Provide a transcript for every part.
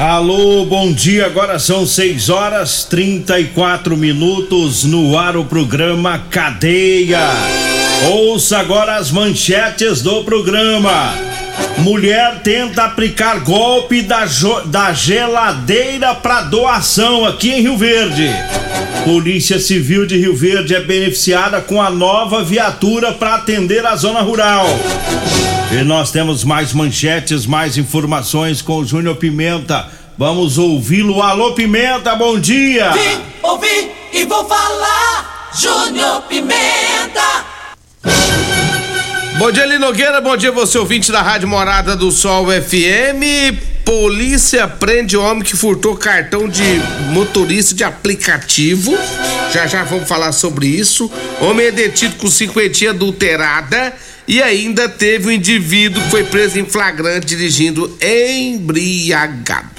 Alô, bom dia. Agora são 6 horas 34 minutos no ar o programa Cadeia. Ouça agora as manchetes do programa. Mulher tenta aplicar golpe da, da geladeira para doação aqui em Rio Verde. Polícia Civil de Rio Verde é beneficiada com a nova viatura para atender a zona rural. E nós temos mais manchetes, mais informações com o Júnior Pimenta. Vamos ouvi-lo. Alô, Pimenta, bom dia! Vim, ouvi e vou falar, Júnior Pimenta! Bom dia, Linogueira, bom dia você ouvinte da Rádio Morada do Sol FM. Polícia prende homem que furtou cartão de motorista de aplicativo. Já já vamos falar sobre isso. Homem é detido com cinquentinha adulterada e ainda teve um indivíduo que foi preso em flagrante dirigindo embriagado.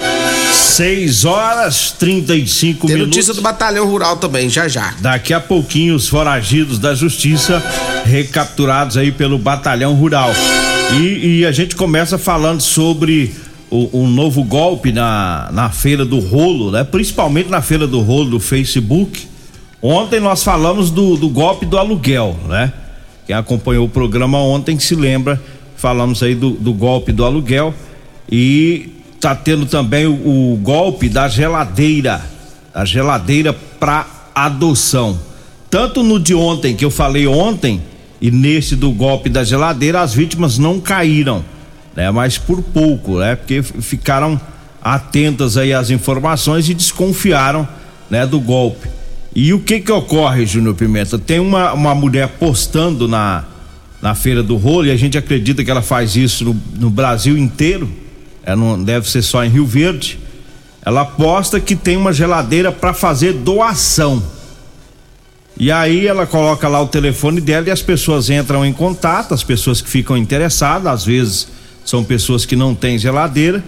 6 horas 35 Tem minutos. notícia do Batalhão Rural também, já já. Daqui a pouquinho os foragidos da justiça recapturados aí pelo Batalhão Rural. E, e a gente começa falando sobre o, o, novo golpe na, na Feira do Rolo, né? Principalmente na Feira do Rolo do Facebook. Ontem nós falamos do, do golpe do aluguel, né? Quem acompanhou o programa ontem se lembra, falamos aí do, do golpe do aluguel e tá tendo também o, o golpe da geladeira, a geladeira para adoção. Tanto no de ontem que eu falei ontem e nesse do golpe da geladeira as vítimas não caíram, né? Mas por pouco, né? Porque ficaram atentas aí às informações e desconfiaram, né, do golpe. E o que que ocorre, Júnior Pimenta? Tem uma, uma mulher postando na, na Feira do Rolo e a gente acredita que ela faz isso no, no Brasil inteiro. Ela não deve ser só em Rio Verde. Ela posta que tem uma geladeira para fazer doação. E aí ela coloca lá o telefone dela e as pessoas entram em contato, as pessoas que ficam interessadas, às vezes são pessoas que não têm geladeira,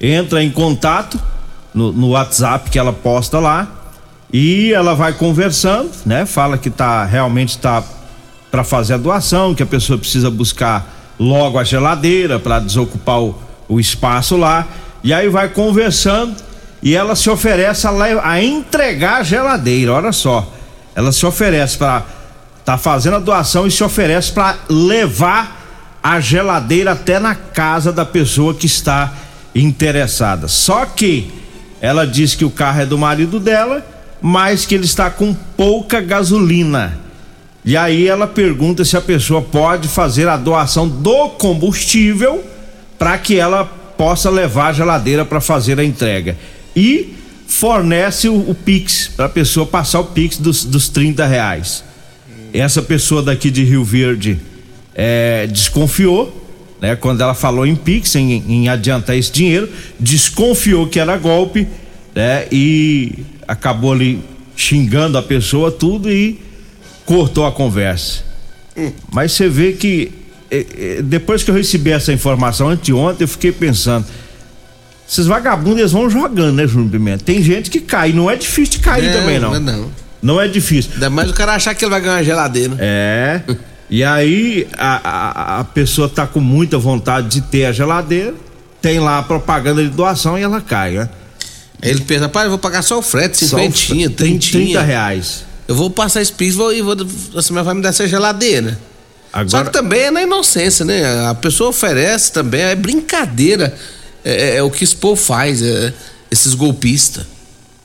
entra em contato no, no WhatsApp que ela posta lá e ela vai conversando, né? Fala que tá realmente está para fazer a doação, que a pessoa precisa buscar logo a geladeira para desocupar o, o, espaço lá. E aí vai conversando e ela se oferece a, a entregar a geladeira. Olha só, ela se oferece para tá fazendo a doação e se oferece para levar a geladeira até na casa da pessoa que está interessada. Só que ela diz que o carro é do marido dela mas que ele está com pouca gasolina. E aí ela pergunta se a pessoa pode fazer a doação do combustível para que ela possa levar a geladeira para fazer a entrega. E fornece o, o Pix para a pessoa passar o Pix dos, dos 30 reais. Essa pessoa daqui de Rio Verde é, desconfiou, né? Quando ela falou em Pix, em, em adiantar esse dinheiro, desconfiou que era golpe, né? E acabou ali xingando a pessoa tudo e cortou a conversa. Hum. Mas você vê que é, é, depois que eu recebi essa informação anteontem, eu fiquei pensando. Esses vagabundos eles vão jogando, né, Júnior Pimenta? Tem gente que cai, não é difícil de cair não, também, não. Não, não. Não é difícil. Ainda mais o cara achar que ele vai ganhar uma geladeira. É. e aí a, a, a pessoa tá com muita vontade de ter a geladeira, tem lá a propaganda de doação e ela cai, né? Ele pensa, rapaz, eu vou pagar só o frete, cinquentinha, trintinha. 30 reais. Eu vou passar esse piso e vou, você vai me dar essa geladeira. Agora- Só que também é na inocência, né? A pessoa oferece também, é brincadeira. É, é o que esse povo faz, é, esses golpistas.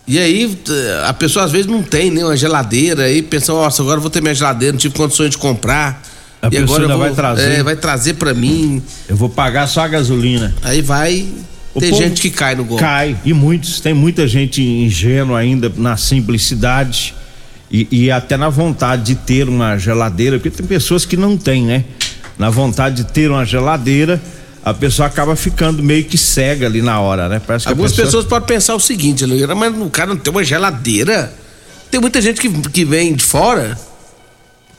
E aí, a pessoa às vezes não tem nem uma geladeira, aí pensa, nossa, agora eu vou ter minha geladeira, não tive condições de comprar. A e pessoa agora vou, vai trazer. É, vai trazer pra mim. Eu vou pagar só a gasolina. Aí vai. O tem gente que cai no golpe. Cai, e muitos. Tem muita gente ingênua ainda na simplicidade e, e até na vontade de ter uma geladeira, porque tem pessoas que não têm, né? Na vontade de ter uma geladeira, a pessoa acaba ficando meio que cega ali na hora, né? Parece que Algumas pessoa- pessoas podem pensar o seguinte, mas o cara não tem uma geladeira. Tem muita gente que, que vem de fora,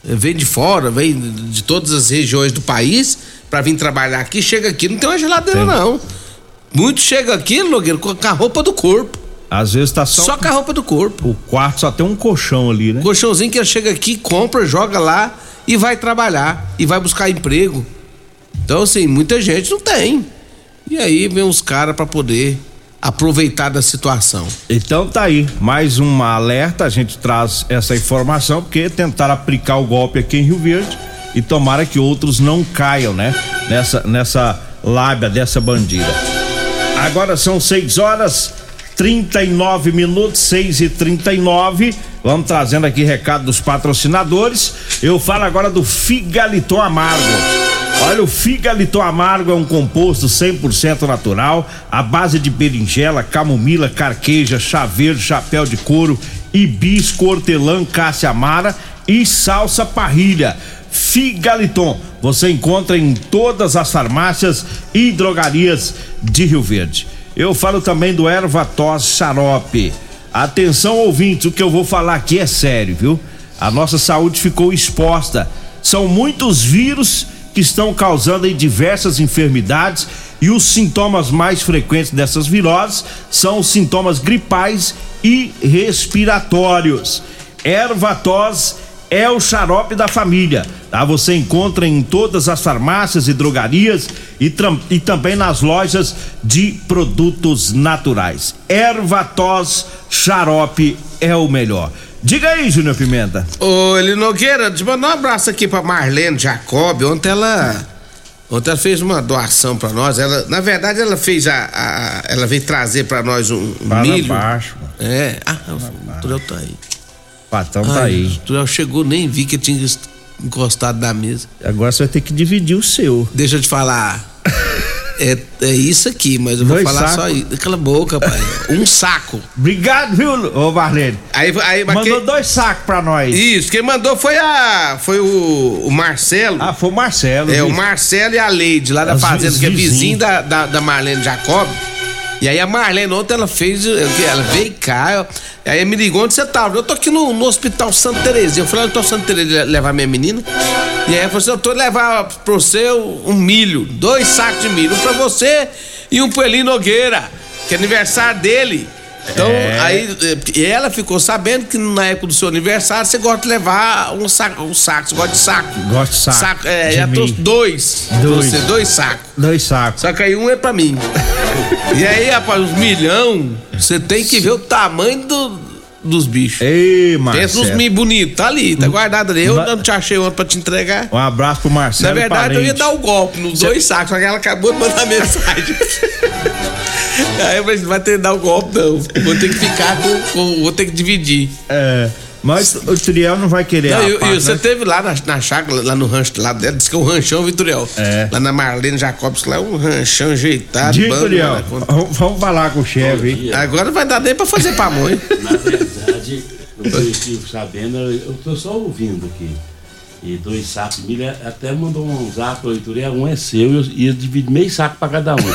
eh, vem de fora, vem de todas as regiões do país pra vir trabalhar aqui, chega aqui, não tem uma geladeira, Tem. não. Muitos chegam aqui, Nogueira, com a roupa do corpo. Às vezes tá só, Só com a roupa do corpo. o quarto só tem um colchão ali, né? Colchãozinho que ele chega aqui, compra, joga lá e vai trabalhar. E vai buscar emprego. Então, assim, muita gente não tem. E aí vem uns caras pra poder aproveitar da situação. Então tá aí, mais uma alerta, a gente traz essa informação, porque tentaram aplicar o golpe aqui em Rio Verde e tomara que outros não caiam, né? Nessa, nessa lábia dessa bandida. Agora são 6 horas 39 minutos, 6 e 39 Vamos trazendo aqui recado dos patrocinadores. Eu falo agora do Figaliton Amargo. Olha, o Figaliton Amargo é um composto 100% natural, à base de berinjela, camomila, carqueja, chá verde, chapéu de couro, hibisco, hortelã, cássia amara e salsa parrilha. Figaliton, você encontra em todas as farmácias e drogarias de Rio Verde. Eu falo também do erva tos xarope. Atenção ouvintes, o que eu vou falar aqui é sério, viu? A nossa saúde ficou exposta. São muitos vírus que estão causando diversas enfermidades e os sintomas mais frequentes dessas viroses são os sintomas gripais e respiratórios. Erva tos é o xarope da família, tá? Você encontra em todas as farmácias e drogarias e, e também nas lojas de produtos naturais. Ervatos xarope é o melhor. Diga aí, Júnior Pimenta. Ô, Eli Nogueira, te mandar um abraço aqui pra Marlene Jacob. Ontem ela. Ontem ela fez uma doação pra nós. Ela, na verdade, ela fez a. a- ela veio trazer pra nós um, um milho. baixo, mano. É. Ah, o tá aí. Patrão tá aí. Turel chegou, nem vi que tinha encostado na mesa. Agora você vai ter que dividir o seu. Deixa eu te falar. É, é isso aqui, mas eu vou Dois falar sacos? só isso. Cala a boca, pai. Um saco. Obrigado, viu, ô Marlene? Aí, aí mas Mandou quem- dois sacos pra nós. Isso, quem mandou foi a. Foi o, o Marcelo. Ah, foi o Marcelo. É, viu? o Marcelo e a Leide, lá da As fazenda, que é vizinho. vizinho da, da, da Marlene Jacob. E aí a Marlene ontem ela fez, ela veio cá, aí me ligou onde você tava. Eu tô aqui no, no hospital Santa Terezinha. Eu falei, eu tô Santa Terezinha levar minha menina. E aí ela falou assim, eu tô levar pra você um milho, dois sacos de milho, um pra você e um pro Eli Nogueira, que é aniversário dele. Então, É. aí ela ficou sabendo que na época do seu aniversário você gosta de levar um saco, um saco, você gosta de saco. Gosto de saco. é, De já trouxe dois. Dois. Trouxe dois sacos. Dois sacos. Só que aí um é pra mim. e aí, rapaz, os milhão, você tem que ver o tamanho do- dos bichos. Ei, Pensa nos Marcelo. milho bonitos, tá ali, tá guardado ali. Eu não te achei ontem pra te entregar. Um abraço pro Marcelo. Na verdade, eu ia dar o golpe nos dois sacos, só que ela acabou de mandar mensagem. aí eu falei, não vai ter que dar o golpe, não. Vou ter que ficar com. com- vou ter que dividir. É, mas o Triel não vai querer Não, a e, e você né? teve lá na, na chácara, lá no rancho, lá dela, disse que é o ranchão Vitoriel. É. Lá na Marlene Jacobs, lá é um ranchão ajeitado. Triel, né? vamos vamos falar com o chefe, hein? Agora não vai dar nem pra fazer pamonha. Na verdade, eu aqui sabendo, eu tô só ouvindo aqui. E dois sacos de milho, até mandou um zap, leitura, um é seu e eu divido meio saco para cada um.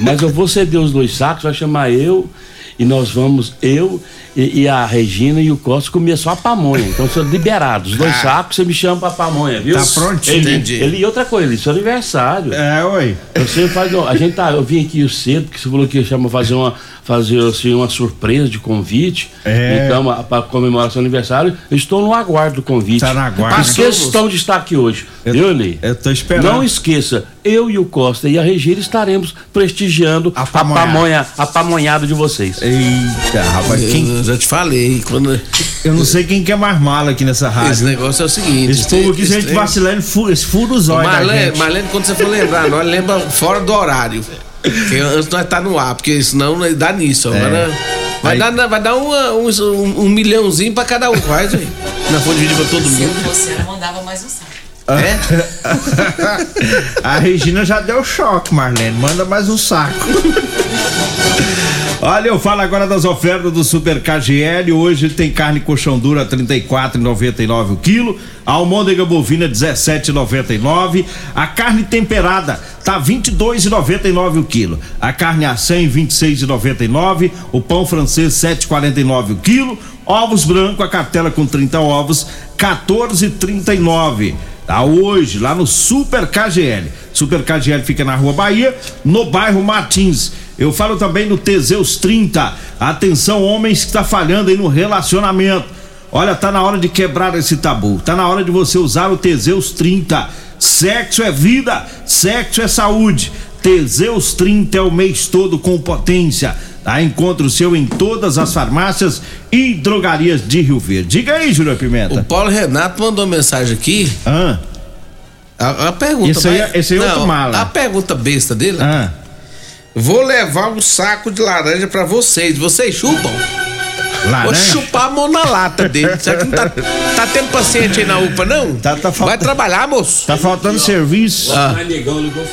Mas eu vou ceder os dois sacos, vai chamar eu e nós vamos, eu e, e a Regina e o Costa comer só a pamonha. Então, são liberados. Os dois Ah. sacos, você me chama pra pamonha, viu? Tá prontinho. Ele, Entendi. ele, e outra coisa, ele, seu aniversário. É, oi. Você faz. A gente tá. Eu vim aqui cedo, porque você falou que ia chamar fazer uma, fazer assim, uma surpresa de convite. É. Então, para comemorar seu aniversário, eu estou no aguardo do convite. Tá no aguardo. Não esqueça de estar aqui hoje. Eu- Viu, Eli? eu tô esperando. Não esqueça, eu e o Costa e a Regina estaremos prestigiando A a, pamonha, a pamonhada de vocês. Eita, rapaz, quem, já te falei. Quando... eu não sei quem que é mais mala aqui nessa Esse rádio. negócio é o seguinte. Esse povo aqui, se a gente vacilar, ele fu- esse fura os olhos Marlene. Marlene, quando você for lembrar, nós lembra fora do horário. Porque antes nós tá no ar, porque senão dá nisso. Agora vai, Aí- dar, vai dar uma- um, um, um milhãozinho pra cada um, vai, gente. Nós for dividir pra todo Se eu mundo. fosse, eu mandava mais um saco. É? A Regina já deu choque, Marlene. Manda mais um saco. Olha, eu falo agora das ofertas do Super KGL. Hoje tem carne colchão dura R$ 34,99 o quilo. A almôndega bovina R$ 17,99. A carne temperada tá R$ 22,99 o quilo. A carne a 100 R$ 26,99. O pão francês R$ 7,49 o quilo. Ovos branco, a cartela com 30 ovos R$ 14,39. Tá hoje, lá no Super KGL. Super KGL fica na Rua Bahia, no bairro Martins. Eu falo também no Teseus 30. Atenção, homens que está falhando aí no relacionamento. Olha, tá na hora de quebrar esse tabu. Tá na hora de você usar o Teseus 30. Sexo é vida, sexo é saúde. Teseus 30 é o mês todo com potência. Tá? Encontre o seu em todas as farmácias e drogarias de Rio Verde. Diga aí, Júlio O Pimenta. Paulo Renato mandou mensagem aqui. Ah, A, a pergunta. Esse aí é- mas- esse aí é outro mala. A pergunta besta dele. ah. Vou levar um saco de laranja pra vocês. Vocês chupam? Vou Laranja? chupar a mão na lata dele. Será que não tá, tá tendo paciente aí na UPA, não? Tá- tá falta- Vai trabalhar, moço. Tá faltando serviço. Ah. Osmar Negão ligou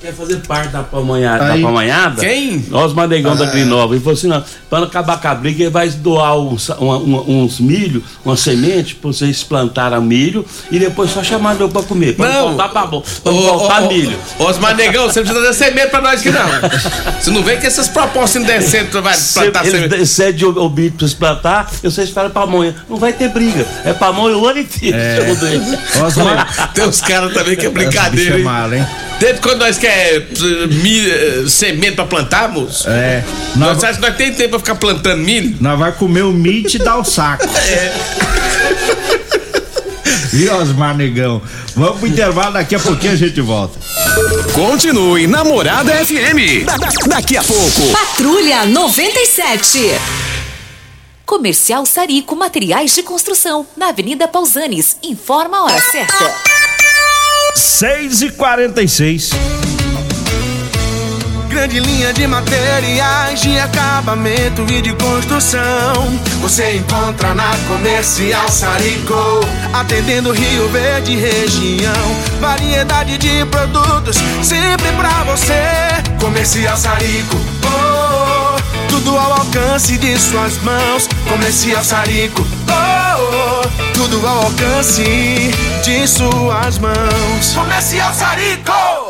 quer fazer parte da pamonhada. Da pamonhada. Quem? Osmar Negão da Grinova. Ele falou assim: não, para não acabar com a briga, ele vai doar uns, uma- uma- uns milho, uma semente, pra vocês plantarem milho e depois só chamar eu pra comer. Pra não, Não. voltar pra bom. Pra não voltar milho. ô, Osmar Negão, você não precisa dar semente pra nós aqui, não. Você não vem com essas propostas indecentes pra Se plantar semente. cedem o, o milho pra vocês plantar, vocês esperam pamonha. Não vai ter briga. É pamonha o ano inteiro. ele. Osmar. Tem uns caras também que é bicho brincadeira, é hein? mala, hein? Desde quando nós quer eh, milho, eh, semente pra plantar, moço? É. Nós Nós, acha que nós tem tempo pra ficar plantando milho? nós vai comer o milho e te dar o saco. É. Viu, Osmar Negão? Vamos pro intervalo, daqui a pouquinho a gente volta. Continue Namorada FM. Da- da- daqui a pouco. Patrulha 97. Comercial Sarico Materiais de Construção, na Avenida Pausanes. Informa a hora certa. 6 e 46 Grande linha de materiais de acabamento e de construção. Você encontra na Comercial Sarico. Atendendo Rio Verde e região. Variedade de produtos sempre pra você. Comercial Sarico. Oh, tudo ao alcance de suas mãos. Comercial Sarico. Oh, oh, tudo ao alcance de suas mãos. Comercial Sarico.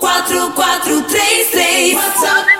4433 WhatsApp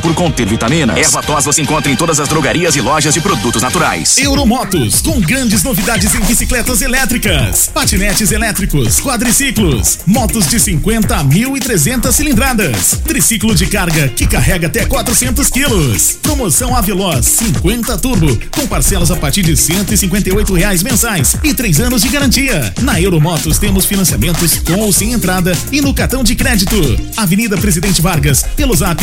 por conter vitaminas. Erva tos você encontra em todas as drogarias e lojas de produtos naturais. Euromotos, com grandes novidades em bicicletas elétricas, patinetes elétricos, quadriciclos, motos de 50 a 1.300 cilindradas, triciclo de carga que carrega até 400 quilos. Promoção Aveloz 50 Turbo, com parcelas a partir de 158 reais mensais e três anos de garantia. Na Euromotos temos financiamentos com ou sem entrada e no cartão de crédito. Avenida Presidente Vargas, pelo zap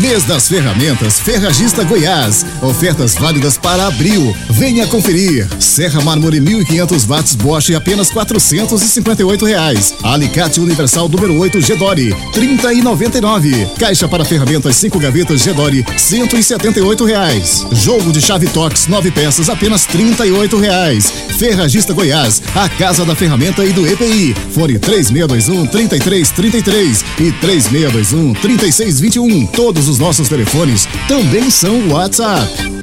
Mês das Ferramentas Ferragista Goiás. Ofertas válidas para abril. Venha conferir. Serra Mármore 1500 watts Bosch apenas 458 reais. Alicate Universal número 8 Gedore 30 e 99. Caixa para ferramentas 5 gavetas Gedore 178 reais. Jogo de chave Tox 9 peças apenas 38 reais. Ferragista Goiás, a casa da ferramenta e do EPI. Fone 3621 3333 e 3621 3621. Todos os nossos telefones também são WhatsApp.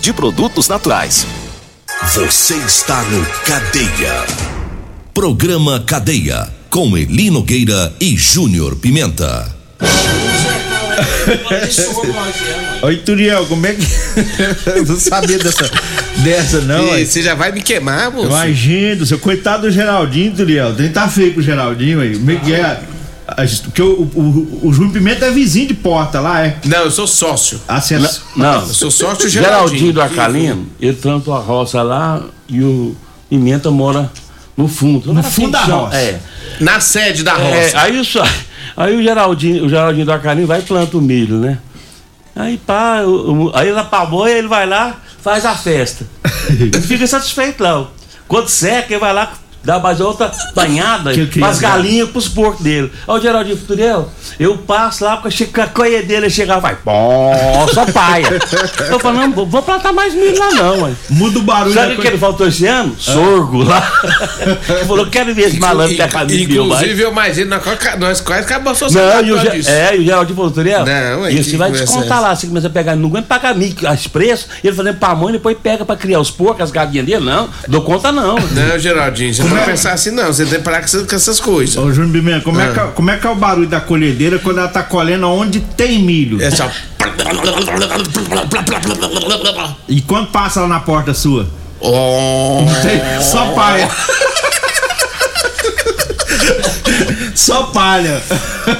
de produtos naturais. Você está no Cadeia. Programa Cadeia com Eli Nogueira e Júnior Pimenta. Oi, Turiel, como é que. Eu não sabia dessa, dessa não. E você já vai me queimar, moço? Imagina, seu coitado do Geraldinho, Turiel. Tem que tá feio com o Geraldinho aí. Como é Porque o, o, o Júnior Pimenta é vizinho de porta lá, é? Não, eu sou sócio. Ah, você é... Não, Eu sou sócio Geraldinho Geraldinho. do Acalino, ele plantou a roça lá e o Pimenta mora no fundo. No fundo da roça. É. Na sede da É, roça. aí, só, aí o Geraldinho, o Geraldinho do Acalino vai e planta o milho, né? Aí pá, o- o- aí lá pra boia ele vai lá, faz a festa. Ele fica satisfeito lá. Quando seca, ele vai lá, dá mais outra banhada Que- que é, galinhas, pros porcos dele. Ó, o Geraldinho Futuriel, eu passo lá, porque chega a coia dele, ele chega vai, só paia. Eu falo, não, vou- vou plantar mais milho lá não, mano. Muda o barulho Sabe o que coisa. ele faltou esse ano? Sorgo lá. Ele falou, quero ver esse malandro pegar milho mais. Inclusive, eu imagino, nós quase- nós quase acabamos a Não, sociedade e o, disso. é, e o Geraldinho falou, Turiel, Não, é e que você vai descontar é lá, você começa a pegar, não aguenta pagar as preços, e ele fazendo pamonha, depois pega pra criar os porcos, as galinhas dele, não, dou conta não. Não, Geraldinho, você não vai pensar assim, não. Você tem que parar com essas, coisas. Ô, Júnior Pimenta, como, é Ah. que, é- como é que é o barulho da colhedeira quando ela tá colhendo onde tem milho? É só. E quando passa lá na porta sua? Oh. Tem- Só palha. Só palha.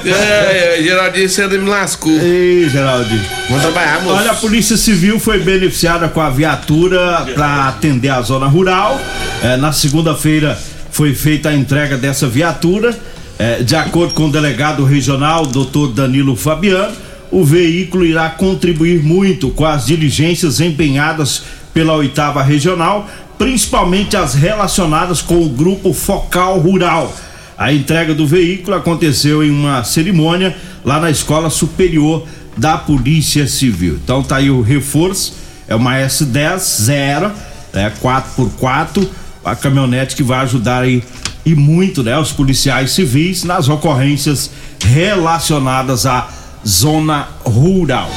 É, é, Geraldinho, você me lascou. Ei, Geraldinho. Vamos trabalhar, moço. Olha, a Polícia Civil foi beneficiada com a viatura para atender a zona rural. É, na segunda-feira foi feita a entrega dessa viatura. É, de acordo com o delegado regional, doutor Danilo Fabiano, o veículo irá contribuir muito com as diligências empenhadas pela oitava regional, principalmente as relacionadas com o grupo Focal Rural. A entrega do veículo aconteceu em uma cerimônia lá na Escola Superior da Polícia Civil. Então tá aí o reforço, é uma S10 zero, é 4x4, a caminhonete que vai ajudar aí e muito, né, os policiais civis nas ocorrências relacionadas à zona rural.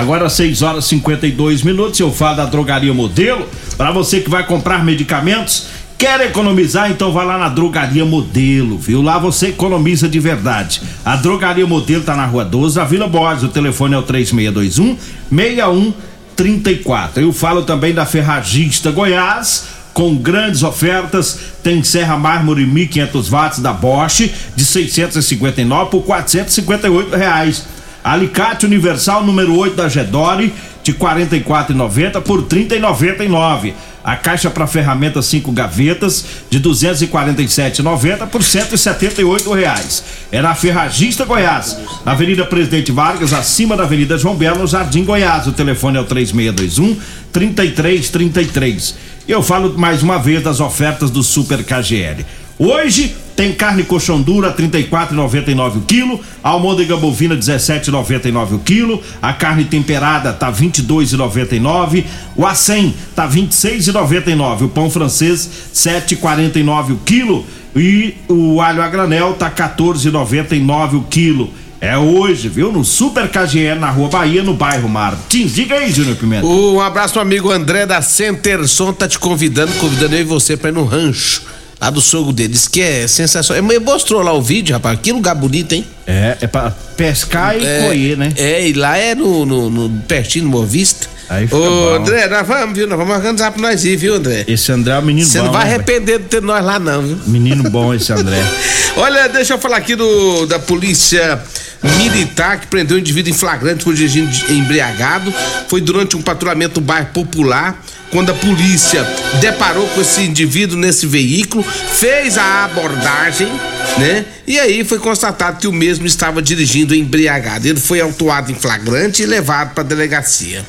Agora 6 horas e 52 minutos, eu falo da Drogaria Modelo. Para você que vai comprar medicamentos, quer economizar, então vai lá na Drogaria Modelo, viu? Lá você economiza de verdade. A Drogaria Modelo tá na Rua 12, na Vila Borges. O telefone é o 3621 6134. Eu falo também da Ferragista Goiás. com grandes ofertas. Tem serra mármore 1500 watts da Bosch de 659 por 458 reais. Alicate universal número 8 da Gedore de 44,90 por 30,99. A caixa para ferramentas 5 gavetas de 247,90 por 178 reais. É na Ferragista Goiás, na Avenida Presidente Vargas, acima da Avenida João Belo, no Jardim Goiás. O telefone é o 3621 3333. Eu falo mais uma vez das ofertas do Super KGL. Hoje tem carne coxão dura 34,99 o quilo, almôndega bovina 17,99 o quilo, a carne temperada tá 22,99, o acém tá 26,99, o pão francês 7,49 o quilo e o alho a granel tá 14,99 o quilo. É hoje, viu? No Super KGL na Rua Bahia, no bairro Martins. Diga aí, Júnior Pimenta. Um abraço amigo André da Centerson, tá te convidando, convidando eu e você pra ir no rancho. Lá do sogro dele, diz que é sensacional. Ele mostrou lá o vídeo, rapaz. Que lugar bonito, hein? É, é pra pescar e É, colher, né? É, e lá é no, no, no pertinho do Boa Vista. Aí fica Ô, bom. André, nós vamos, viu? Nós vamos organizar pra nós ir, viu, André? Esse André é um menino Você bom. não vai né, arrepender de ter nós lá, não, viu? Menino bom esse André. Olha, deixa eu falar aqui do, da polícia militar que prendeu um indivíduo em flagrante por dirigir embriagado. Foi durante um patrulhamento no bairro Popular, quando a polícia deparou com esse indivíduo nesse veículo, fez a abordagem, né? E aí foi constatado que o mesmo estava dirigindo embriagado. Ele foi autuado em flagrante e levado para delegacia.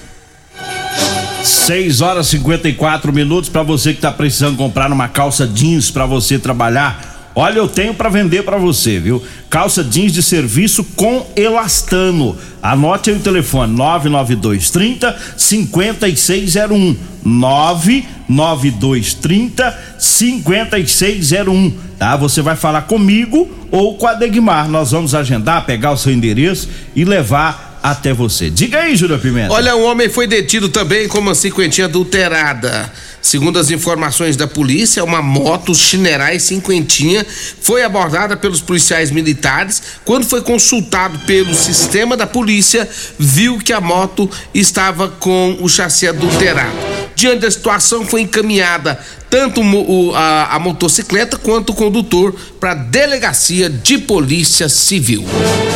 6 horas e 54 minutos para você que tá precisando comprar uma calça jeans para você trabalhar. Olha, eu tenho para vender para você, viu? Calça jeans de serviço com elastano. Anote aí o telefone 99230 5601 99230 5601, tá? Você vai falar comigo ou com a Degmar. Nós vamos agendar, pegar o seu endereço e levar até você. Diga aí, Júlio Pimenta. Olha, um homem foi detido também com uma cinquentinha adulterada. Segundo as informações da polícia, uma moto Chinerai cinquentinha foi abordada pelos policiais militares. Quando foi consultado pelo sistema da polícia, viu que a moto estava com o chassi adulterado. Diante da situação, foi encaminhada tanto o- a, a motocicleta quanto o condutor para delegacia de polícia civil.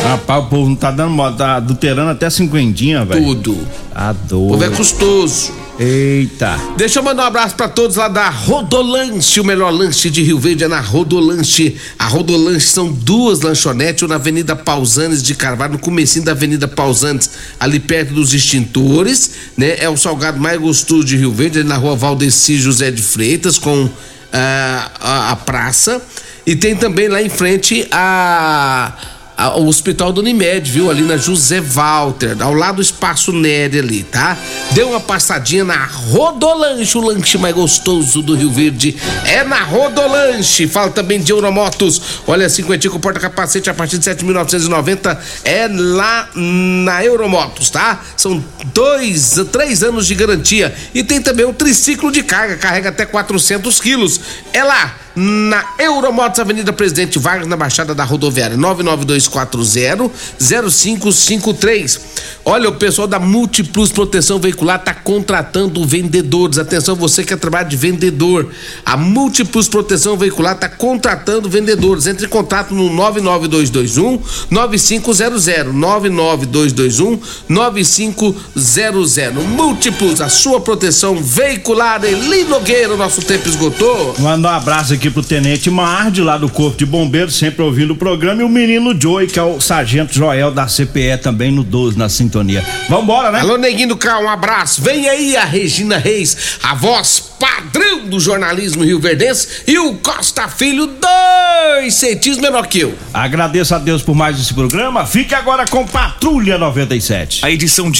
Rapaz, o povo não tá dando moda, tá adulterando até cinquentinha, velho. Tudo. A O dor. povo é custoso. Eita. Deixa eu mandar um abraço pra todos lá da Rodolanche, o melhor lanche de Rio Verde é na Rodolanche. A Rodolanche são duas lanchonetes, uma na Avenida Pausanes de Carvalho, no comecinho da Avenida Pausanes, ali perto dos extintores, né? É o salgado mais gostoso de Rio Verde, ali na rua Valdeci José de Freitas, com ah, a, a praça. E tem também lá em frente a- o Hospital do Unimed, viu? Ali na José Walter, ao lado do Espaço Nery ali, tá? Dê uma passadinha na Rodolanche, o lanche mais gostoso do Rio Verde. É na Rodolanche. Fala também de Euromotos. Olha, cinquentinho com porta-capacete a partir de 7.990 é lá na Euromotos, tá? São dois, três anos de garantia. E tem também um triciclo de carga, carrega até 400 quilos. É lá na Euromotos, Avenida Presidente Vargas, na Baixada da Rodoviária, 99240-0553. Olha, o pessoal da Multiplus Proteção Veicular está contratando vendedores. Atenção, você que quer trabalhar de vendedor. A Multiplus Proteção Veicular está contratando vendedores. Entre em contato no 99221 9500 99221 9500. Múltiplos, a sua proteção veicular. Eli Nogueira, nosso tempo esgotou. Manda um abraço aqui pro Tenente Marde, lá do Corpo de Bombeiros, sempre ouvindo o programa, e o menino Joey, que é o Sargento Joel da CPE, também no 12, na sintonia. Vambora, né? Alô, Neguinho do Cal, um abraço. Vem aí a Regina Reis, a voz padrão do jornalismo rio-verdense, e o Costa Filho, dois centímetros menor que eu. Agradeço a Deus por mais esse programa. Fique agora com Patrulha 97. A edição de